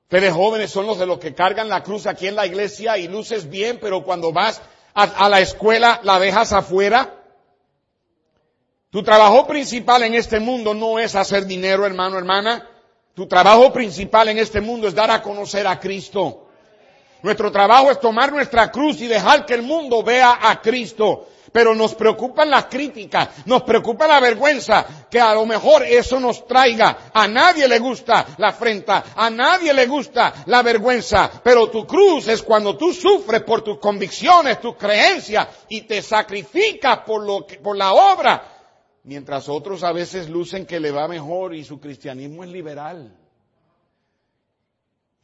Ustedes jóvenes son los de los que cargan la cruz aquí en la iglesia y luces bien, pero cuando vas a, a la escuela la dejas afuera. Tu trabajo principal en este mundo no es hacer dinero, hermano, hermana. Tu trabajo principal en este mundo es dar a conocer a Cristo. Nuestro trabajo es tomar nuestra cruz y dejar que el mundo vea a Cristo. Pero nos preocupan las críticas, nos preocupa la vergüenza, que a lo mejor eso nos traiga. A nadie le gusta la afrenta, a nadie le gusta la vergüenza. Pero tu cruz es cuando tú sufres por tus convicciones, tus creencias y te sacrificas por, lo por la obra mientras otros a veces lucen que le va mejor y su cristianismo es liberal.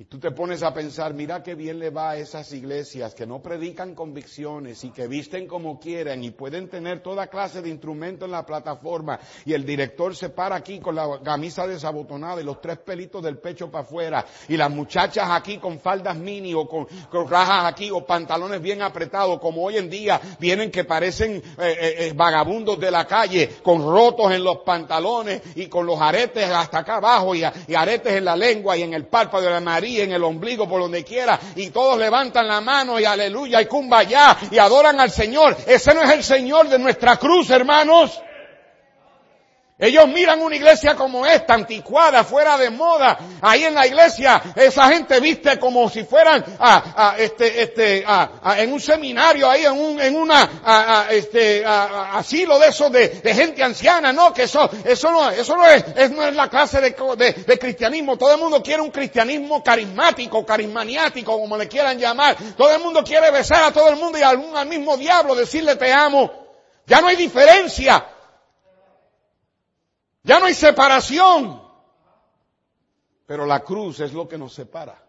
Y tú te pones a pensar, mira qué bien le va a esas iglesias que no predican convicciones y que visten como quieran y pueden tener toda clase de instrumentos en la plataforma y el director se para aquí con la camisa desabotonada y los tres pelitos del pecho para afuera y las muchachas aquí con faldas mini o con, rajas aquí o pantalones bien apretados como hoy en día vienen que parecen eh, eh, eh, vagabundos de la calle con rotos en los pantalones y con los aretes hasta acá abajo y, y aretes en la lengua y en el párpado de la nariz en el ombligo, por donde quiera, y todos levantan la mano y aleluya y ya y adoran al Señor. Ese no es el Señor de nuestra cruz, hermanos. Ellos miran una iglesia como esta, anticuada, fuera de moda. Ahí en la iglesia, esa gente viste como si fueran a, este, este, en un seminario, ahí en un, en una, este, asilo de esos de, gente anciana, no, que eso, eso no, eso no es, no es la clase de, de, cristianismo. Todo el mundo quiere un cristianismo carismático, carismaniático, como le quieran llamar. Todo el mundo quiere besar a todo el mundo y al, al mismo diablo decirle te amo. Ya no hay diferencia. Ya no hay separación. Pero la cruz es lo que nos separa.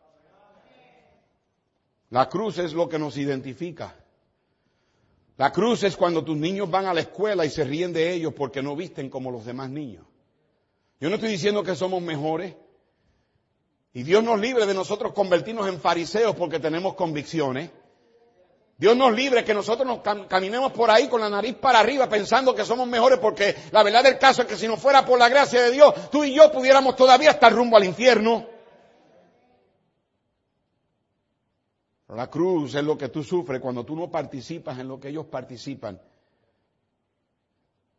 La cruz es lo que nos identifica. La cruz es cuando tus niños van a la escuela y se ríen de ellos porque no visten como los demás niños. Yo no estoy diciendo que somos mejores. Y Dios nos libre de nosotros convertirnos en fariseos porque tenemos convicciones. Dios nos libre que nosotros nos caminemos por ahí con la nariz para arriba pensando que somos mejores porque la verdad del caso es que si no fuera por la gracia de Dios, tú y yo pudiéramos todavía estar rumbo al infierno. la cruz es lo que tú sufres cuando tú no participas en lo que ellos participan.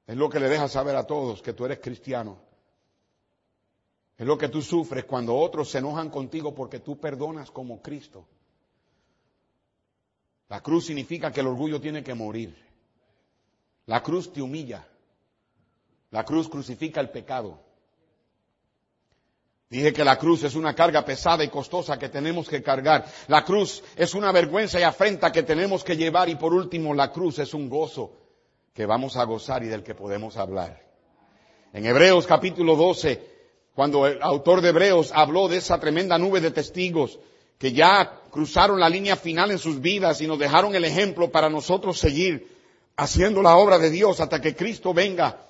Es lo que le dejas saber a todos que tú eres cristiano. Es lo que tú sufres cuando otros se enojan contigo porque tú perdonas como Cristo. La cruz significa que el orgullo tiene que morir. La cruz te humilla. La cruz crucifica el pecado. Dije que la cruz es una carga pesada y costosa que tenemos que cargar. La cruz es una vergüenza y afrenta que tenemos que llevar. Y por último, la cruz es un gozo que vamos a gozar y del que podemos hablar. En Hebreos capítulo 12, cuando el autor de Hebreos habló de esa tremenda nube de testigos que ya cruzaron la línea final en sus vidas y nos dejaron el ejemplo para nosotros seguir haciendo la obra de Dios hasta que Cristo venga.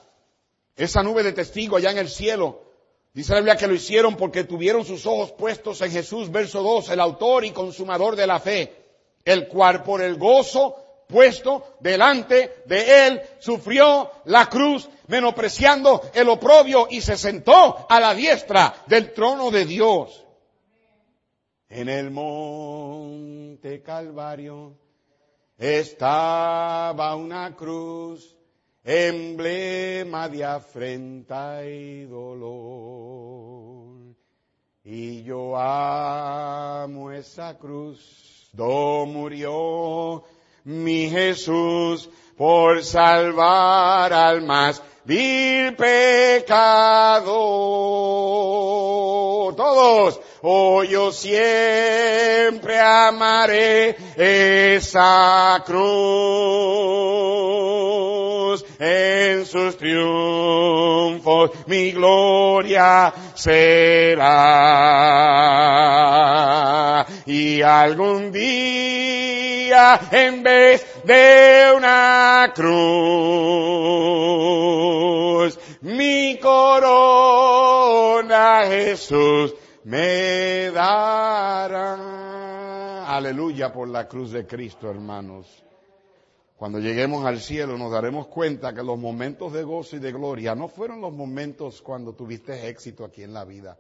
Esa nube de testigos allá en el cielo Dice la Biblia que lo hicieron porque tuvieron sus ojos puestos en Jesús, verso 2, el autor y consumador de la fe, el cual por el gozo puesto delante de él sufrió la cruz, menospreciando el oprobio y se sentó a la diestra del trono de Dios. En el monte Calvario estaba una cruz emblema de afrenta y dolor. Y yo amo esa cruz, do murió mi Jesús por salvar al más vil pecado. Todos, oh yo siempre amaré esa cruz en sus triunfos mi gloria será. Y algún día en vez de una cruz, mi corona Jesús me dará. Aleluya por la cruz de Cristo, hermanos. Cuando lleguemos al cielo nos daremos cuenta que los momentos de gozo y de gloria no fueron los momentos cuando tuviste éxito aquí en la vida.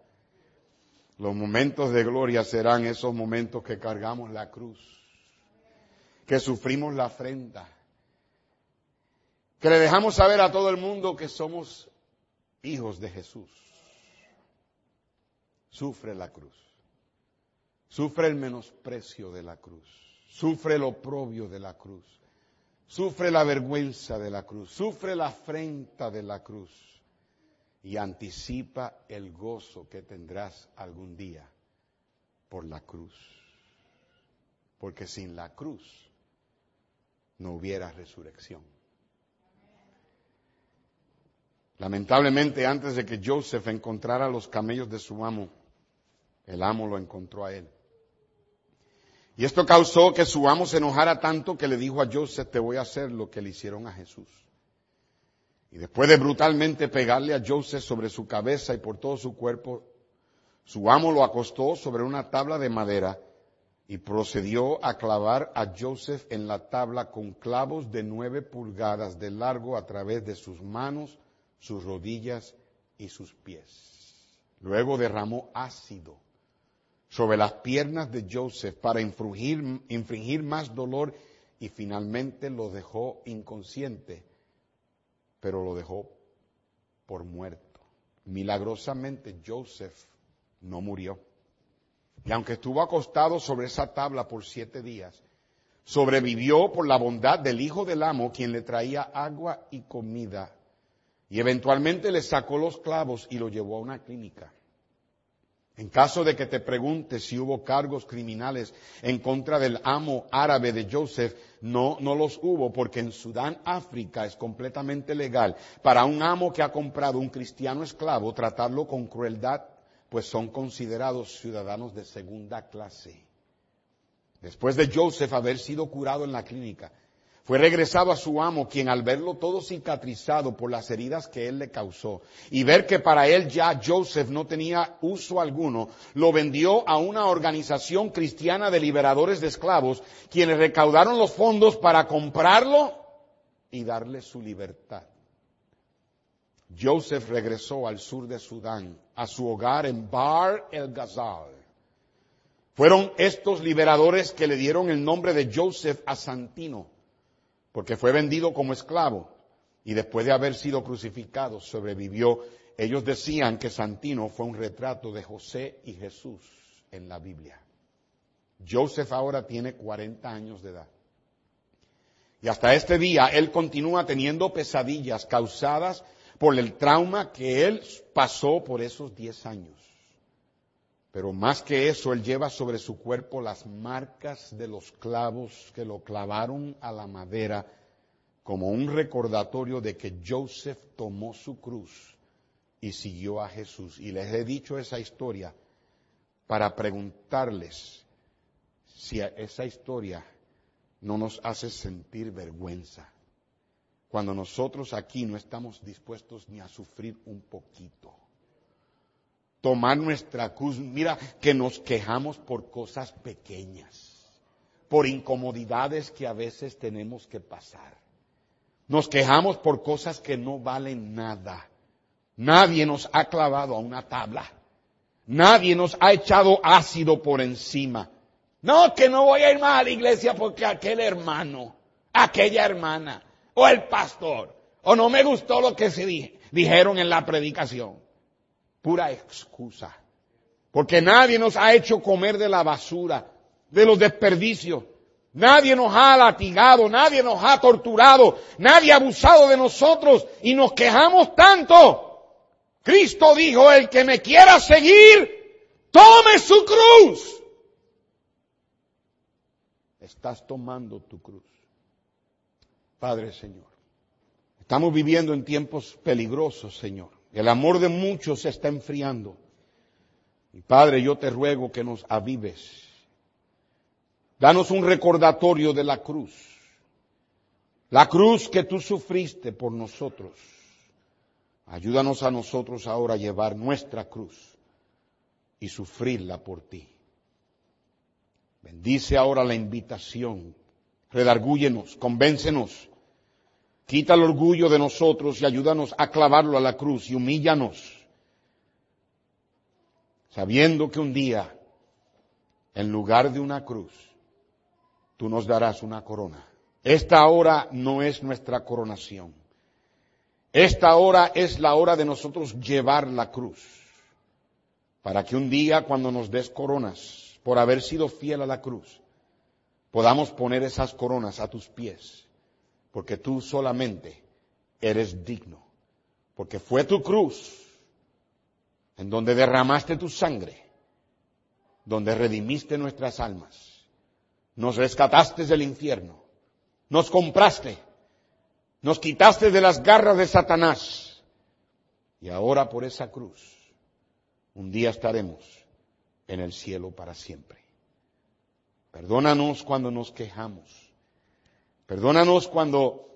Los momentos de gloria serán esos momentos que cargamos la cruz, que sufrimos la afrenta, que le dejamos saber a todo el mundo que somos hijos de Jesús. Sufre la cruz, sufre el menosprecio de la cruz, sufre el oprobio de la cruz sufre la vergüenza de la cruz, sufre la afrenta de la cruz y anticipa el gozo que tendrás algún día por la cruz. Porque sin la cruz no hubiera resurrección. Lamentablemente, antes de que Joseph encontrara los camellos de su amo, el amo lo encontró a él. Y esto causó que su amo se enojara tanto que le dijo a Joseph, te voy a hacer lo que le hicieron a Jesús. Y después de brutalmente pegarle a Joseph sobre su cabeza y por todo su cuerpo, su amo lo acostó sobre una tabla de madera y procedió a clavar a Joseph en la tabla con clavos de nueve pulgadas de largo a través de sus manos, sus rodillas y sus pies. Luego derramó ácido sobre las piernas de Joseph para infringir, infringir más dolor y finalmente lo dejó inconsciente, pero lo dejó por muerto. Milagrosamente Joseph no murió. Y aunque estuvo acostado sobre esa tabla por siete días, sobrevivió por la bondad del hijo del amo, quien le traía agua y comida. Y eventualmente le sacó los clavos y lo llevó a una clínica. En caso de que te preguntes si hubo cargos criminales en contra del amo árabe de Joseph, no, no los hubo, porque en Sudán, África, es completamente legal para un amo que ha comprado un cristiano esclavo tratarlo con crueldad, pues son considerados ciudadanos de segunda clase. Después de Joseph haber sido curado en la clínica, fue regresado a su amo, quien al verlo todo cicatrizado por las heridas que él le causó, y ver que para él ya Joseph no tenía uso alguno, lo vendió a una organización cristiana de liberadores de esclavos, quienes recaudaron los fondos para comprarlo y darle su libertad. Joseph regresó al sur de Sudán, a su hogar en Bar el Ghazal. Fueron estos liberadores que le dieron el nombre de Joseph a Santino porque fue vendido como esclavo y después de haber sido crucificado sobrevivió. Ellos decían que Santino fue un retrato de José y Jesús en la Biblia. Joseph ahora tiene 40 años de edad. Y hasta este día él continúa teniendo pesadillas causadas por el trauma que él pasó por esos 10 años. Pero más que eso, él lleva sobre su cuerpo las marcas de los clavos que lo clavaron a la madera como un recordatorio de que Joseph tomó su cruz y siguió a Jesús. Y les he dicho esa historia para preguntarles si esa historia no nos hace sentir vergüenza cuando nosotros aquí no estamos dispuestos ni a sufrir un poquito. Tomar nuestra cruz, mira que nos quejamos por cosas pequeñas, por incomodidades que a veces tenemos que pasar. Nos quejamos por cosas que no valen nada. Nadie nos ha clavado a una tabla. Nadie nos ha echado ácido por encima. No, que no voy a ir más a la iglesia porque aquel hermano, aquella hermana, o el pastor, o no me gustó lo que se dijeron en la predicación. Pura excusa. Porque nadie nos ha hecho comer de la basura, de los desperdicios. Nadie nos ha latigado, nadie nos ha torturado, nadie ha abusado de nosotros y nos quejamos tanto. Cristo dijo, el que me quiera seguir, tome su cruz. Estás tomando tu cruz. Padre Señor, estamos viviendo en tiempos peligrosos, Señor. El amor de muchos se está enfriando. Y Padre, yo te ruego que nos avives. Danos un recordatorio de la cruz. La cruz que tú sufriste por nosotros. Ayúdanos a nosotros ahora a llevar nuestra cruz y sufrirla por ti. Bendice ahora la invitación. Redargúyenos, convéncenos. Quita el orgullo de nosotros y ayúdanos a clavarlo a la cruz y humíllanos. Sabiendo que un día, en lugar de una cruz, tú nos darás una corona. Esta hora no es nuestra coronación. Esta hora es la hora de nosotros llevar la cruz. Para que un día cuando nos des coronas, por haber sido fiel a la cruz, podamos poner esas coronas a tus pies, porque tú solamente eres digno, porque fue tu cruz en donde derramaste tu sangre, donde redimiste nuestras almas, nos rescataste del infierno, nos compraste, nos quitaste de las garras de Satanás, y ahora por esa cruz, un día estaremos en el cielo para siempre. Perdónanos cuando nos quejamos. Perdónanos cuando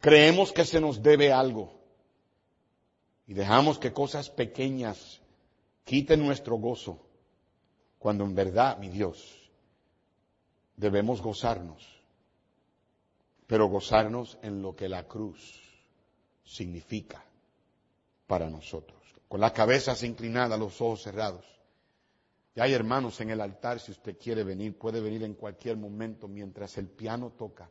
creemos que se nos debe algo y dejamos que cosas pequeñas quiten nuestro gozo, cuando en verdad, mi Dios, debemos gozarnos, pero gozarnos en lo que la cruz significa para nosotros. Con las cabezas inclinadas, los ojos cerrados. Y hay hermanos en el altar, si usted quiere venir, puede venir en cualquier momento mientras el piano toca.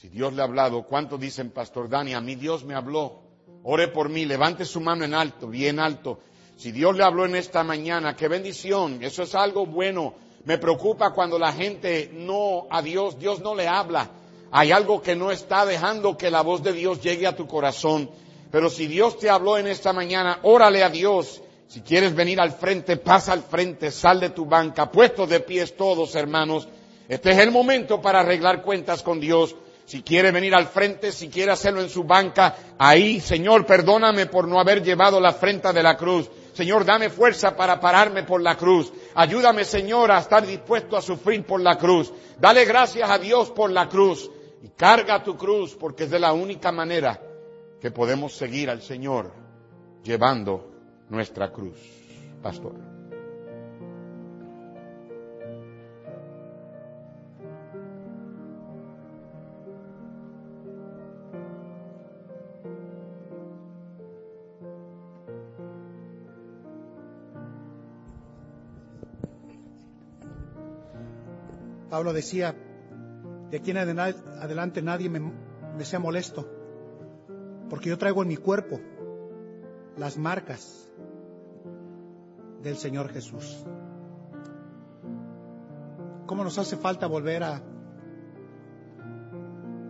Si Dios le ha hablado, ¿cuántos dicen, Pastor Dani? A mí Dios me habló. Ore por mí, levante su mano en alto, bien alto. Si Dios le habló en esta mañana, qué bendición, eso es algo bueno. Me preocupa cuando la gente no, a Dios, Dios no le habla. Hay algo que no está dejando que la voz de Dios llegue a tu corazón. Pero si Dios te habló en esta mañana, órale a Dios si quieres venir al frente, pasa al frente, sal de tu banca, puestos de pies todos, hermanos. Este es el momento para arreglar cuentas con Dios. Si quiere venir al frente, si quiere hacerlo en su banca, ahí, Señor, perdóname por no haber llevado la frente de la cruz. Señor, dame fuerza para pararme por la cruz. Ayúdame, Señor, a estar dispuesto a sufrir por la cruz. Dale gracias a Dios por la cruz. Y carga tu cruz porque es de la única manera que podemos seguir al Señor llevando nuestra cruz, pastor. Pablo decía, de aquí en adelante nadie me, sea molesto, porque yo traigo en mi cuerpo las marcas del Señor Jesús. ¿Cómo nos hace falta volver a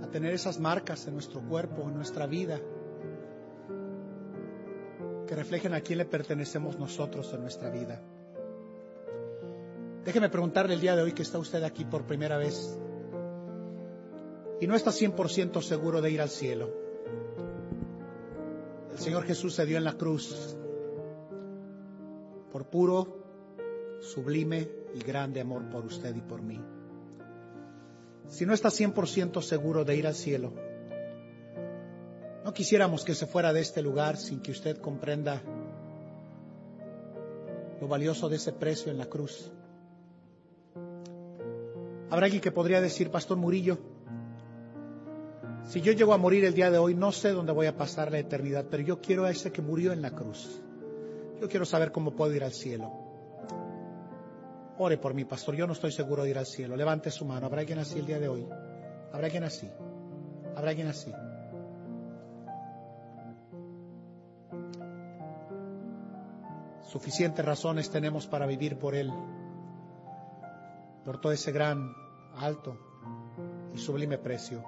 a tener esas marcas en nuestro cuerpo, en nuestra vida, que reflejen a quién le pertenecemos nosotros en nuestra vida. Déjeme preguntarle el día de hoy que está usted aquí por primera vez y no está 100% seguro de ir al cielo. El Señor Jesús se dio en la cruz por puro, sublime y grande amor por usted y por mí. Si no está 100% seguro de ir al cielo, no quisiéramos que se fuera de este lugar sin que usted comprenda lo valioso de ese precio en la cruz. Habrá alguien que podría decir, Pastor Murillo, si yo llego a morir el día de hoy, no sé dónde voy a pasar la eternidad, pero yo quiero a ese que murió en la cruz. Yo quiero saber cómo puedo ir al cielo. Ore por mí, pastor. Yo no estoy seguro de ir al cielo. Levante su mano. ¿Habrá alguien así el día de hoy? ¿Habrá alguien así? ¿Habrá alguien así? Suficientes razones tenemos para vivir por Él, por todo ese gran, alto y sublime precio.